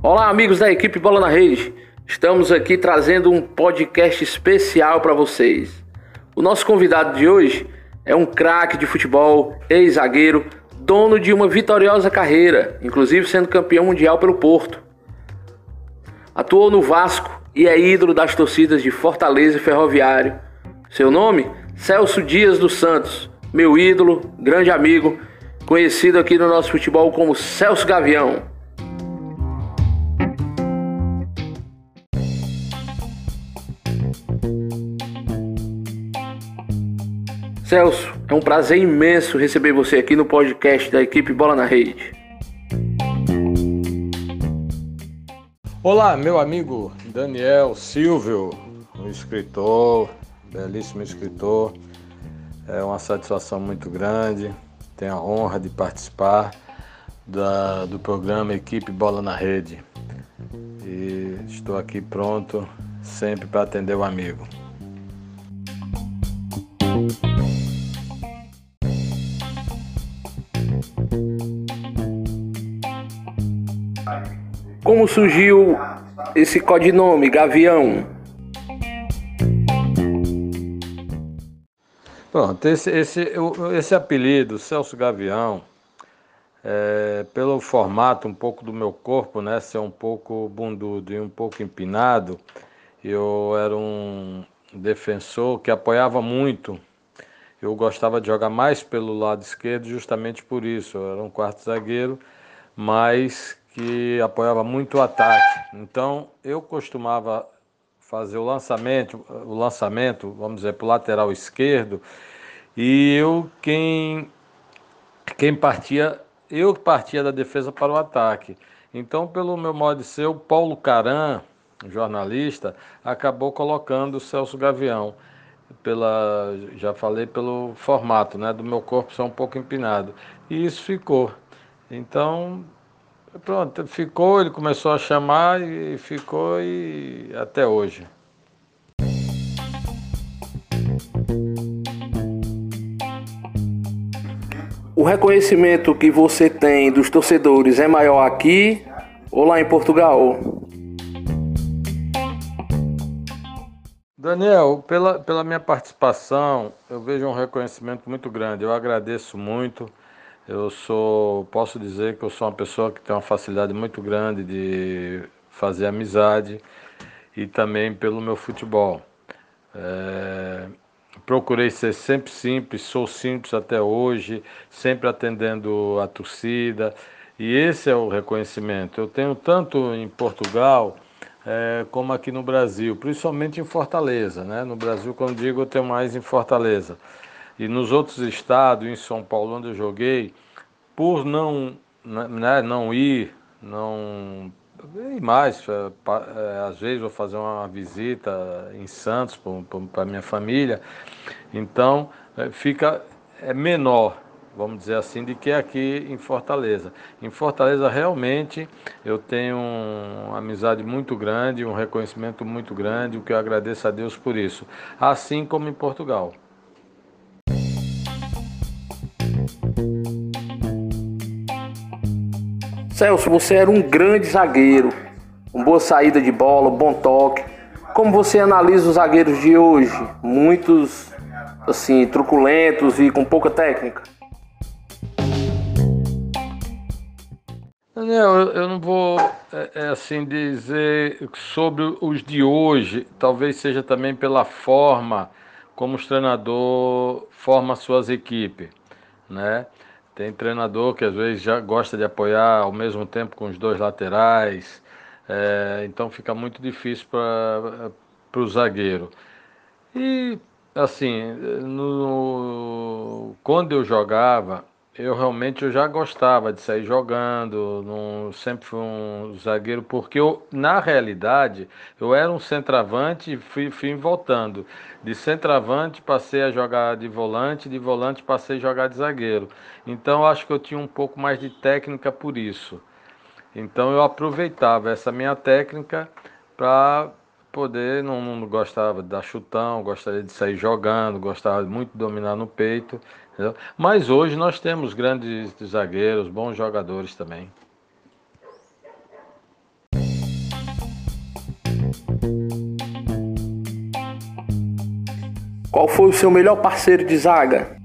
Olá, amigos da equipe Bola na Rede. Estamos aqui trazendo um podcast especial para vocês. O nosso convidado de hoje é um craque de futebol, ex-zagueiro, dono de uma vitoriosa carreira, inclusive sendo campeão mundial pelo Porto. Atuou no Vasco e é ídolo das torcidas de Fortaleza e Ferroviário. Seu nome? Celso Dias dos Santos, meu ídolo, grande amigo, conhecido aqui no nosso futebol como Celso Gavião. Celso, é um prazer imenso receber você aqui no podcast da equipe Bola na Rede. Olá, meu amigo Daniel Silvio, um escritor, belíssimo escritor. É uma satisfação muito grande. Tenho a honra de participar da, do programa Equipe Bola na Rede. E estou aqui pronto sempre para atender o amigo. Como surgiu esse codinome, Gavião? Pronto, esse, esse, esse apelido, Celso Gavião, é, pelo formato um pouco do meu corpo, né, ser um pouco bundudo e um pouco empinado, eu era um defensor que apoiava muito. Eu gostava de jogar mais pelo lado esquerdo justamente por isso. Eu era um quarto zagueiro, mas que apoiava muito o ataque. Então eu costumava fazer o lançamento, o lançamento, vamos dizer, para o lateral esquerdo, e eu quem quem partia, eu partia da defesa para o ataque. Então, pelo meu modo de ser, o Paulo Caran, jornalista, acabou colocando o Celso Gavião pela, já falei pelo formato, né, do meu corpo ser um pouco empinado. E isso ficou. Então, Pronto, ficou, ele começou a chamar e ficou e até hoje. O reconhecimento que você tem dos torcedores é maior aqui ou lá em Portugal? Daniel, pela, pela minha participação, eu vejo um reconhecimento muito grande. Eu agradeço muito. Eu sou, posso dizer que eu sou uma pessoa que tem uma facilidade muito grande de fazer amizade e também pelo meu futebol. É, procurei ser sempre simples, sou simples até hoje, sempre atendendo a torcida e esse é o reconhecimento. Eu tenho tanto em Portugal é, como aqui no Brasil, principalmente em Fortaleza. Né? No Brasil, quando digo, eu tenho mais em Fortaleza. E nos outros estados, em São Paulo, onde eu joguei, por não, né, não ir, não ir mais, é, é, às vezes vou fazer uma visita em Santos para minha família, então é, fica é menor, vamos dizer assim, do que aqui em Fortaleza. Em Fortaleza realmente eu tenho uma amizade muito grande, um reconhecimento muito grande, o que eu agradeço a Deus por isso, assim como em Portugal. Celso, você era um grande zagueiro, uma boa saída de bola, um bom toque. Como você analisa os zagueiros de hoje? Muitos, assim, truculentos e com pouca técnica? Daniel, eu não vou é, é, assim dizer sobre os de hoje. Talvez seja também pela forma como os treinadores formam suas equipes, né? Tem treinador que às vezes já gosta de apoiar ao mesmo tempo com os dois laterais, é, então fica muito difícil para o zagueiro. E assim, no, quando eu jogava, eu realmente eu já gostava de sair jogando, sempre fui um zagueiro, porque eu, na realidade, eu era um centroavante e fui, fui voltando. De centroavante passei a jogar de volante, de volante passei a jogar de zagueiro. Então acho que eu tinha um pouco mais de técnica por isso. Então eu aproveitava essa minha técnica para poder, não, não, gostava de dar chutão, gostaria de sair jogando, gostava muito de dominar no peito. Entendeu? Mas hoje nós temos grandes zagueiros, bons jogadores também. Qual foi o seu melhor parceiro de zaga?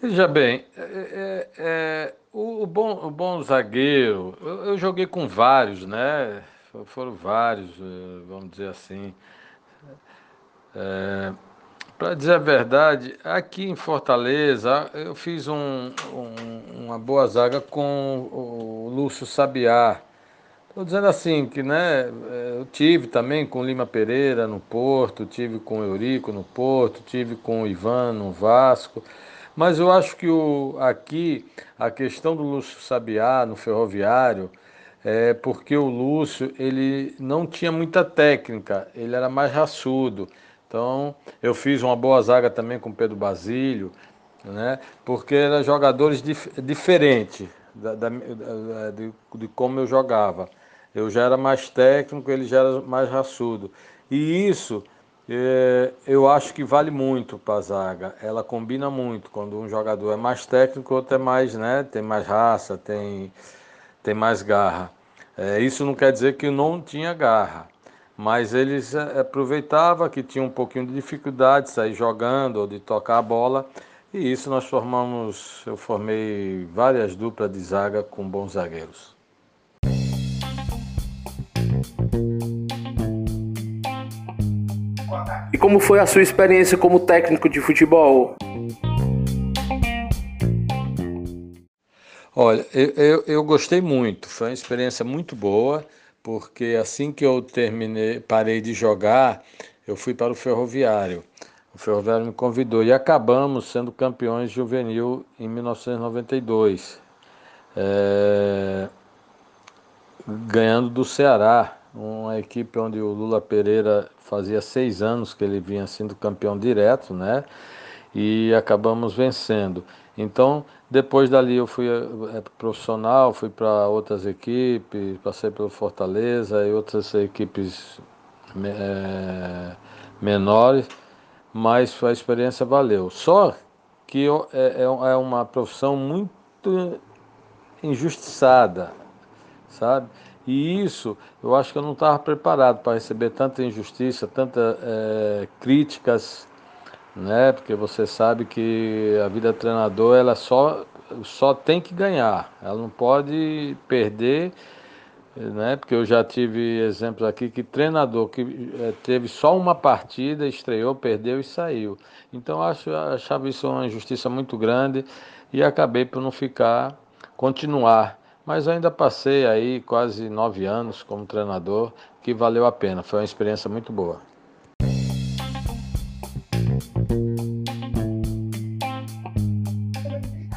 Veja bem, é, é, é o, o, bom, o bom zagueiro, eu, eu, joguei com vários, né? Foram vários, eh, vamos dizer assim. É, Para dizer a verdade, aqui em Fortaleza eu fiz um, um, uma boa zaga com o Lúcio Sabiá. Estou dizendo assim que né, é, eu tive também com Lima Pereira no Porto, tive com Eurico no Porto, tive com Ivan no Vasco. Mas eu acho que o, aqui a questão do Lúcio Sabiá no ferroviário é porque o Lúcio ele não tinha muita técnica, ele era mais raçudo. Então eu fiz uma boa zaga também com Pedro Basílio, né? Porque eram jogadores dif diferentes da, da, de, de como eu jogava. Eu já era mais técnico, ele já era mais raçudo. E isso é, eu acho que vale muito para a zaga. Ela combina muito quando um jogador é mais técnico, outro é mais, né? Tem mais raça, tem, tem mais garra. É, isso não quer dizer que não tinha garra, mas eles é, aproveitavam que tinha um pouquinho de dificuldade de sair jogando ou de tocar a bola. E isso nós formamos, eu formei várias duplas de zaga com bons zagueiros. E como foi a sua experiência como técnico de futebol? Olha, eu, eu, eu, gostei muito, foi uma experiência muito boa, porque assim que eu terminei, parei de jogar, eu fui para o Ferroviário. O Ferroviário me convidou e acabamos sendo campeões juvenil em 1992, é, ganhando do Ceará, uma equipe onde o Lula Pereira fazia seis anos que ele vinha sendo campeão direto, né? E acabamos vencendo. Então, depois dali eu fui é, profissional, fui para outras equipes, passei pelo Fortaleza e outras equipes é, menores, mas a experiência valeu. Só que é, é uma profissão muito injustiçada, sabe? E isso, eu acho que eu não estava preparado para receber tanta injustiça, tantas é, críticas, né? Porque você sabe que a vida treinador, ela só, só tem que ganhar, ela não pode perder, né? Porque eu já tive exemplos aqui que treinador que é, teve só uma partida, estreou, perdeu e saiu. Então eu acho, achava isso uma injustiça muito grande e acabei por não ficar, continuar mas ainda passei aí quase nove anos como treinador, que valeu a pena, foi uma experiência muito boa.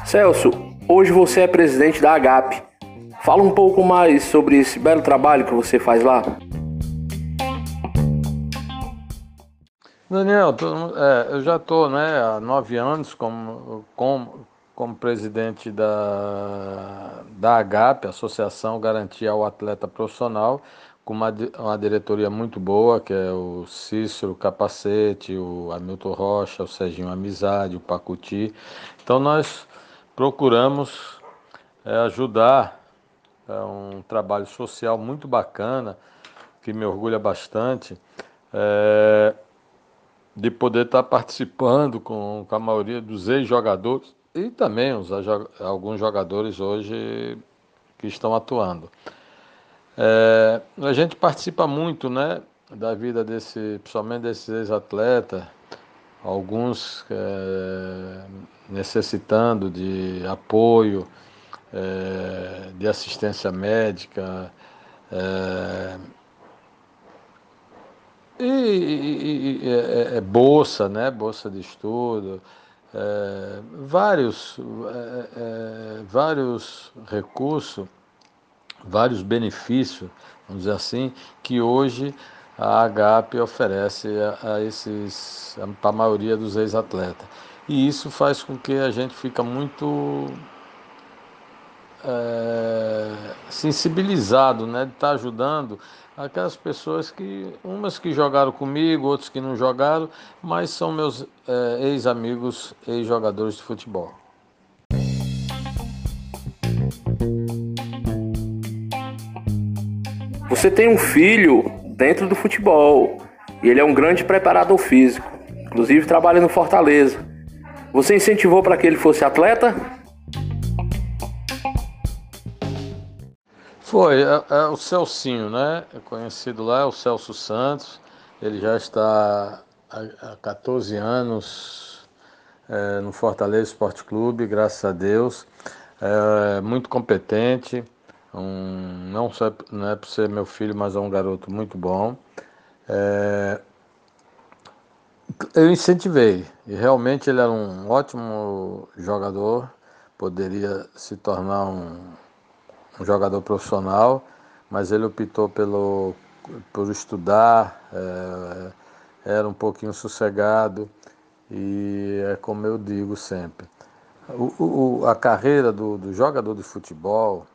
Celso, hoje você é presidente da AGAP. Fala um pouco mais sobre esse belo trabalho que você faz lá. Daniel, é, eu já estou né, há nove anos como, como, como presidente da, da AGAP, Associação Garantia ao Atleta Profissional, com uma, uma diretoria muito boa, que é o Cícero Capacete, o Hamilton Rocha, o Serginho Amizade, o Pacuti. Então nós procuramos é, ajudar, é um trabalho social muito bacana, que me orgulha bastante, é, de poder estar participando com, com a maioria dos ex-jogadores e também os, alguns jogadores hoje que estão atuando. É, a gente participa muito né, da vida desse, principalmente desses ex-atletas, alguns é, necessitando de apoio, é, de assistência médica, é, e, e, e é, é, bolsa, né? Bolsa de estudo é, vários, é, vários recursos, vários benefícios, vamos dizer assim, que hoje a AGAP oferece a, a esses, para a maioria dos ex-atletas. E isso faz com que a gente fica muito é, sensibilizado, né, de estar tá ajudando aquelas pessoas que, umas que jogaram comigo, outros que não jogaram, mas são meus é, ex-amigos, ex-jogadores de futebol. Você tem um filho dentro do futebol. e ele é um grande preparador físico, inclusive trabalha no Fortaleza. Você incentivou para que ele fosse atleta? Foi, é, é, o Celcinho, né? É conhecido lá, é o Celso Santos. Ele já está há 14 anos é, no Fortaleza Esporte Clube, graças a Deus. É, muito competente, um, não, só, não é por ser meu filho, mas é um garoto muito bom. É, eu incentivei, e realmente ele era um ótimo jogador, poderia se tornar um, um jogador profissional, mas ele optou pelo, por estudar, é, era um pouquinho sossegado, e é como eu digo sempre. O, o, a carreira do, do, jogador de futebol,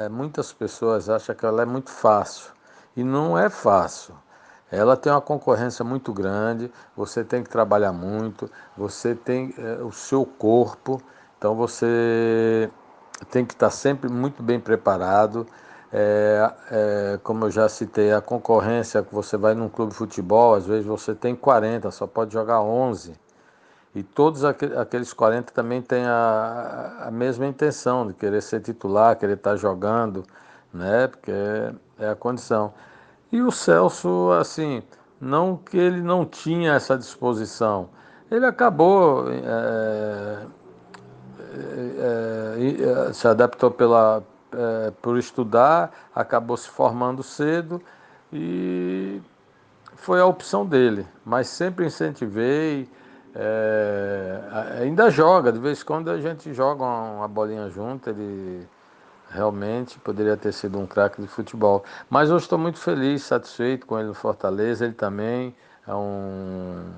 é, muitas pessoas acham que ela é muito fácil. E não é fácil. Ela tem uma concorrência muito grande, você tem que trabalhar muito, você tem é, o seu corpo, então você tem que estar sempre muito bem preparado. É, é, como eu já citei, a concorrência você vai num clube de futebol, às vezes você tem 40, só pode jogar 11. E todos aqueles 40 também têm a, a mesma intenção de querer ser titular, querer estar jogando, né? Porque é, é a condição. E o Celso, assim, não que ele não tinha essa disposição, ele acabou é, é se adaptou pela, é, por estudar, acabou se formando cedo e foi a opção dele. Mas sempre incentivei é, ainda joga, de vez em quando a gente joga uma bolinha junto, ele realmente poderia ter sido um craque de futebol. Mas eu estou muito feliz, satisfeito com ele no Fortaleza, ele também é um,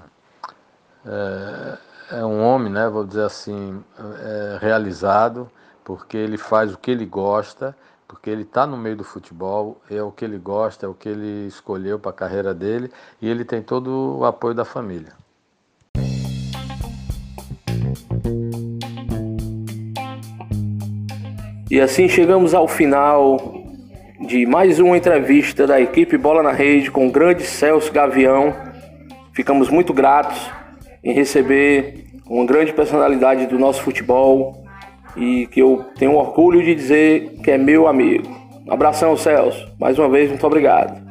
é, é um homem, né, vou dizer assim, é, realizado, porque ele faz o que ele gosta, porque ele está no meio do futebol, é o que ele gosta, é o que ele escolheu para a carreira dele, e ele tem todo o apoio da família. E assim chegamos ao final de mais uma entrevista da equipe Bola na Rede com o grande Celso Gavião. Ficamos muito gratos em receber uma grande personalidade do nosso futebol e que eu tenho orgulho de dizer que é meu amigo. Um abração, Celso. Mais uma vez, muito obrigado.